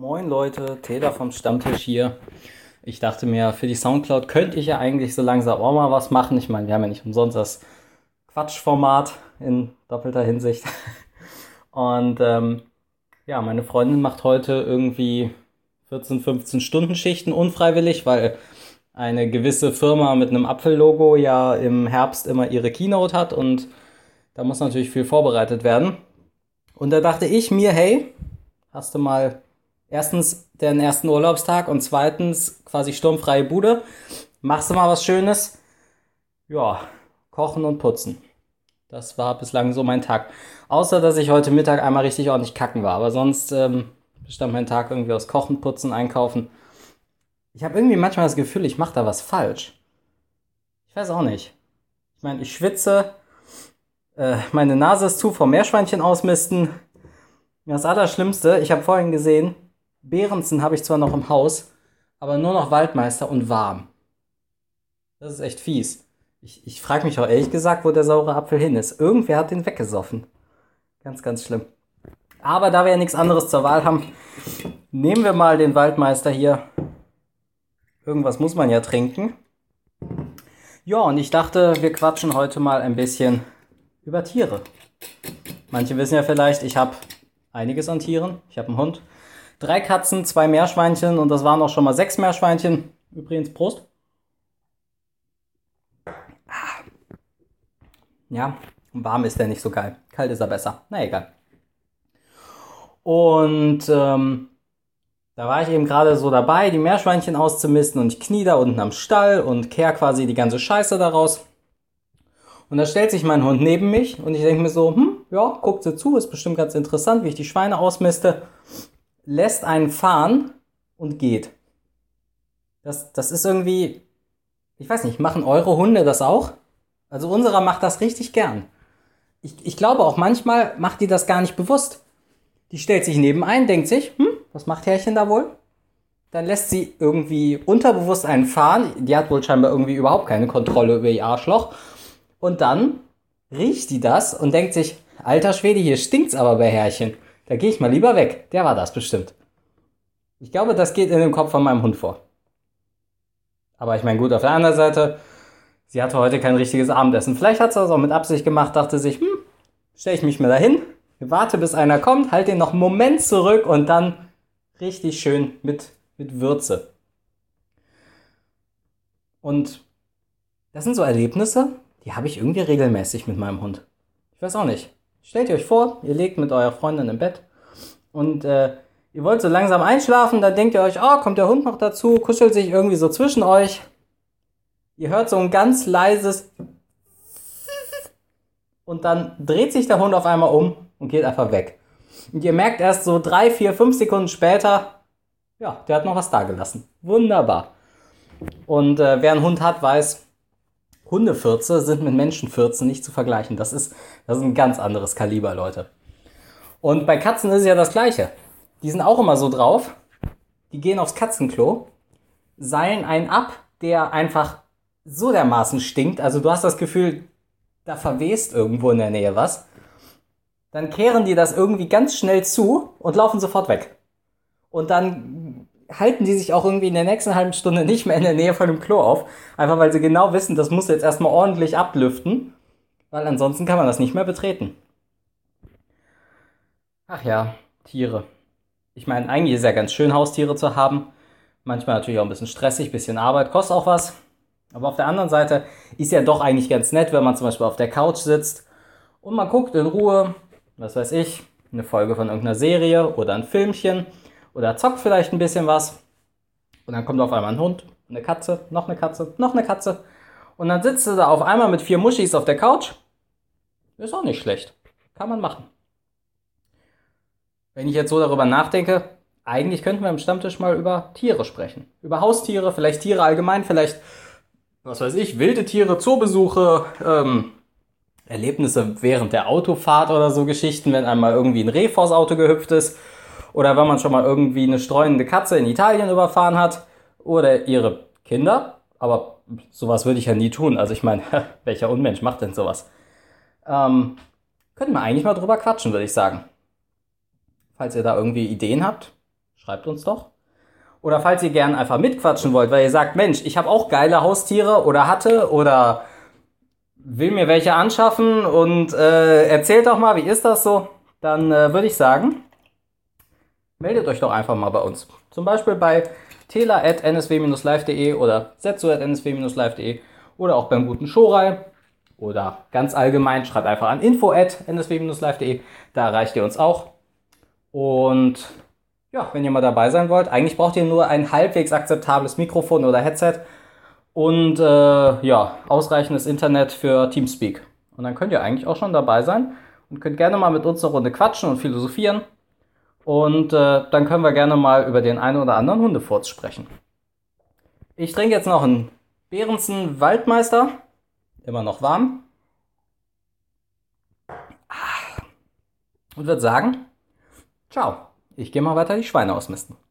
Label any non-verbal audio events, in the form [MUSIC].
Moin Leute, Taylor vom Stammtisch hier. Ich dachte mir, für die Soundcloud könnte ich ja eigentlich so langsam auch mal was machen. Ich meine, wir haben ja nicht umsonst das Quatschformat in doppelter Hinsicht. [LAUGHS] Und ähm, ja, meine Freundin macht heute irgendwie 14, 15 Stunden Schichten unfreiwillig, weil eine gewisse Firma mit einem Apfellogo ja im Herbst immer ihre Keynote hat und da muss natürlich viel vorbereitet werden. Und da dachte ich mir, hey, hast du mal erstens den ersten Urlaubstag und zweitens quasi sturmfreie Bude. Machst du mal was Schönes? Ja, kochen und putzen. Das war bislang so mein Tag. Außer, dass ich heute Mittag einmal richtig ordentlich kacken war. Aber sonst ähm, bestand mein Tag irgendwie aus Kochen, Putzen, Einkaufen. Ich habe irgendwie manchmal das Gefühl, ich mache da was falsch. Ich weiß auch nicht. Ich meine, ich schwitze, äh, meine Nase ist zu vom Meerschweinchen ausmisten. Das Allerschlimmste, ich habe vorhin gesehen, Behrensen habe ich zwar noch im Haus, aber nur noch Waldmeister und warm. Das ist echt fies. Ich, ich frage mich auch ehrlich gesagt, wo der saure Apfel hin ist. Irgendwer hat den weggesoffen. Ganz, ganz schlimm. Aber da wir ja nichts anderes zur Wahl haben, nehmen wir mal den Waldmeister hier. Irgendwas muss man ja trinken. Ja, und ich dachte, wir quatschen heute mal ein bisschen über Tiere. Manche wissen ja vielleicht, ich habe einiges an Tieren. Ich habe einen Hund, drei Katzen, zwei Meerschweinchen und das waren auch schon mal sechs Meerschweinchen. Übrigens, Prost. Ah. Ja, warm ist der nicht so geil. Kalt ist er besser. Na egal. Und ähm, da war ich eben gerade so dabei, die Meerschweinchen auszumisten und ich knie da unten am Stall und kehr quasi die ganze Scheiße daraus. Und da stellt sich mein Hund neben mich und ich denke mir so, hm, ja, guckt sie zu, ist bestimmt ganz interessant, wie ich die Schweine ausmiste lässt einen fahren und geht. Das, das ist irgendwie, ich weiß nicht, machen eure Hunde das auch? Also unserer macht das richtig gern. Ich, ich glaube auch manchmal macht die das gar nicht bewusst. Die stellt sich neben ein, denkt sich, hm, was macht Herrchen da wohl? Dann lässt sie irgendwie unterbewusst einen fahren. Die hat wohl scheinbar irgendwie überhaupt keine Kontrolle über ihr Arschloch. Und dann riecht die das und denkt sich, alter Schwede, hier stinkt's aber bei Herrchen. Da gehe ich mal lieber weg. Der war das bestimmt. Ich glaube, das geht in dem Kopf von meinem Hund vor. Aber ich meine, gut, auf der anderen Seite, sie hatte heute kein richtiges Abendessen. Vielleicht hat sie das auch mit Absicht gemacht, dachte sich, hm, stelle ich mich mal dahin, warte, bis einer kommt, halt den noch einen Moment zurück und dann richtig schön mit, mit Würze. Und das sind so Erlebnisse, die habe ich irgendwie regelmäßig mit meinem Hund. Ich weiß auch nicht. Stellt euch vor, ihr legt mit eurer Freundin im Bett und äh, ihr wollt so langsam einschlafen, dann denkt ihr euch, oh, kommt der Hund noch dazu, kuschelt sich irgendwie so zwischen euch. Ihr hört so ein ganz leises und dann dreht sich der Hund auf einmal um und geht einfach weg. Und ihr merkt erst so drei, vier, fünf Sekunden später, ja, der hat noch was da gelassen. Wunderbar. Und äh, wer einen Hund hat, weiß, Hundefürze sind mit Menschenfürzen nicht zu vergleichen. Das ist, das ist ein ganz anderes Kaliber, Leute. Und bei Katzen ist es ja das Gleiche. Die sind auch immer so drauf. Die gehen aufs Katzenklo, seilen einen ab, der einfach so dermaßen stinkt. Also du hast das Gefühl, da verwest irgendwo in der Nähe was. Dann kehren die das irgendwie ganz schnell zu und laufen sofort weg. Und dann halten die sich auch irgendwie in der nächsten halben Stunde nicht mehr in der Nähe von dem Klo auf. Einfach weil sie genau wissen, das muss jetzt erstmal ordentlich ablüften. Weil ansonsten kann man das nicht mehr betreten. Ach ja, Tiere. Ich meine, eigentlich ist ja ganz schön, Haustiere zu haben. Manchmal natürlich auch ein bisschen stressig, bisschen Arbeit, kostet auch was. Aber auf der anderen Seite ist ja doch eigentlich ganz nett, wenn man zum Beispiel auf der Couch sitzt und man guckt in Ruhe, was weiß ich, eine Folge von irgendeiner Serie oder ein Filmchen oder zockt vielleicht ein bisschen was. Und dann kommt auf einmal ein Hund, eine Katze, noch eine Katze, noch eine Katze. Und dann sitzt du da auf einmal mit vier Muschis auf der Couch. Ist auch nicht schlecht. Kann man machen. Wenn ich jetzt so darüber nachdenke, eigentlich könnten wir im Stammtisch mal über Tiere sprechen. Über Haustiere, vielleicht Tiere allgemein, vielleicht, was weiß ich, wilde Tiere, Zoobesuche, ähm, Erlebnisse während der Autofahrt oder so Geschichten, wenn einmal irgendwie ein Reh vors Auto gehüpft ist oder wenn man schon mal irgendwie eine streunende Katze in Italien überfahren hat oder ihre Kinder. Aber sowas würde ich ja nie tun. Also ich meine, [LAUGHS] welcher Unmensch macht denn sowas? Ähm, könnten wir eigentlich mal drüber quatschen, würde ich sagen. Falls ihr da irgendwie Ideen habt, schreibt uns doch. Oder falls ihr gern einfach mitquatschen wollt, weil ihr sagt, Mensch, ich habe auch geile Haustiere oder hatte oder will mir welche anschaffen und äh, erzählt doch mal, wie ist das so? Dann äh, würde ich sagen, meldet euch doch einfach mal bei uns. Zum Beispiel bei tela.nsw-live.de oder setzo.nsw-live.de oder auch beim guten Showrei oder ganz allgemein schreibt einfach an info.nsw-live.de. Da erreicht ihr uns auch. Und ja, wenn ihr mal dabei sein wollt, eigentlich braucht ihr nur ein halbwegs akzeptables Mikrofon oder Headset und äh, ja, ausreichendes Internet für Teamspeak. Und dann könnt ihr eigentlich auch schon dabei sein und könnt gerne mal mit uns eine Runde quatschen und philosophieren. Und äh, dann können wir gerne mal über den einen oder anderen Hundefurz sprechen. Ich trinke jetzt noch einen Behrensen Waldmeister. Immer noch warm. Und würde sagen, ciao. Ich gehe mal weiter die Schweine ausmisten.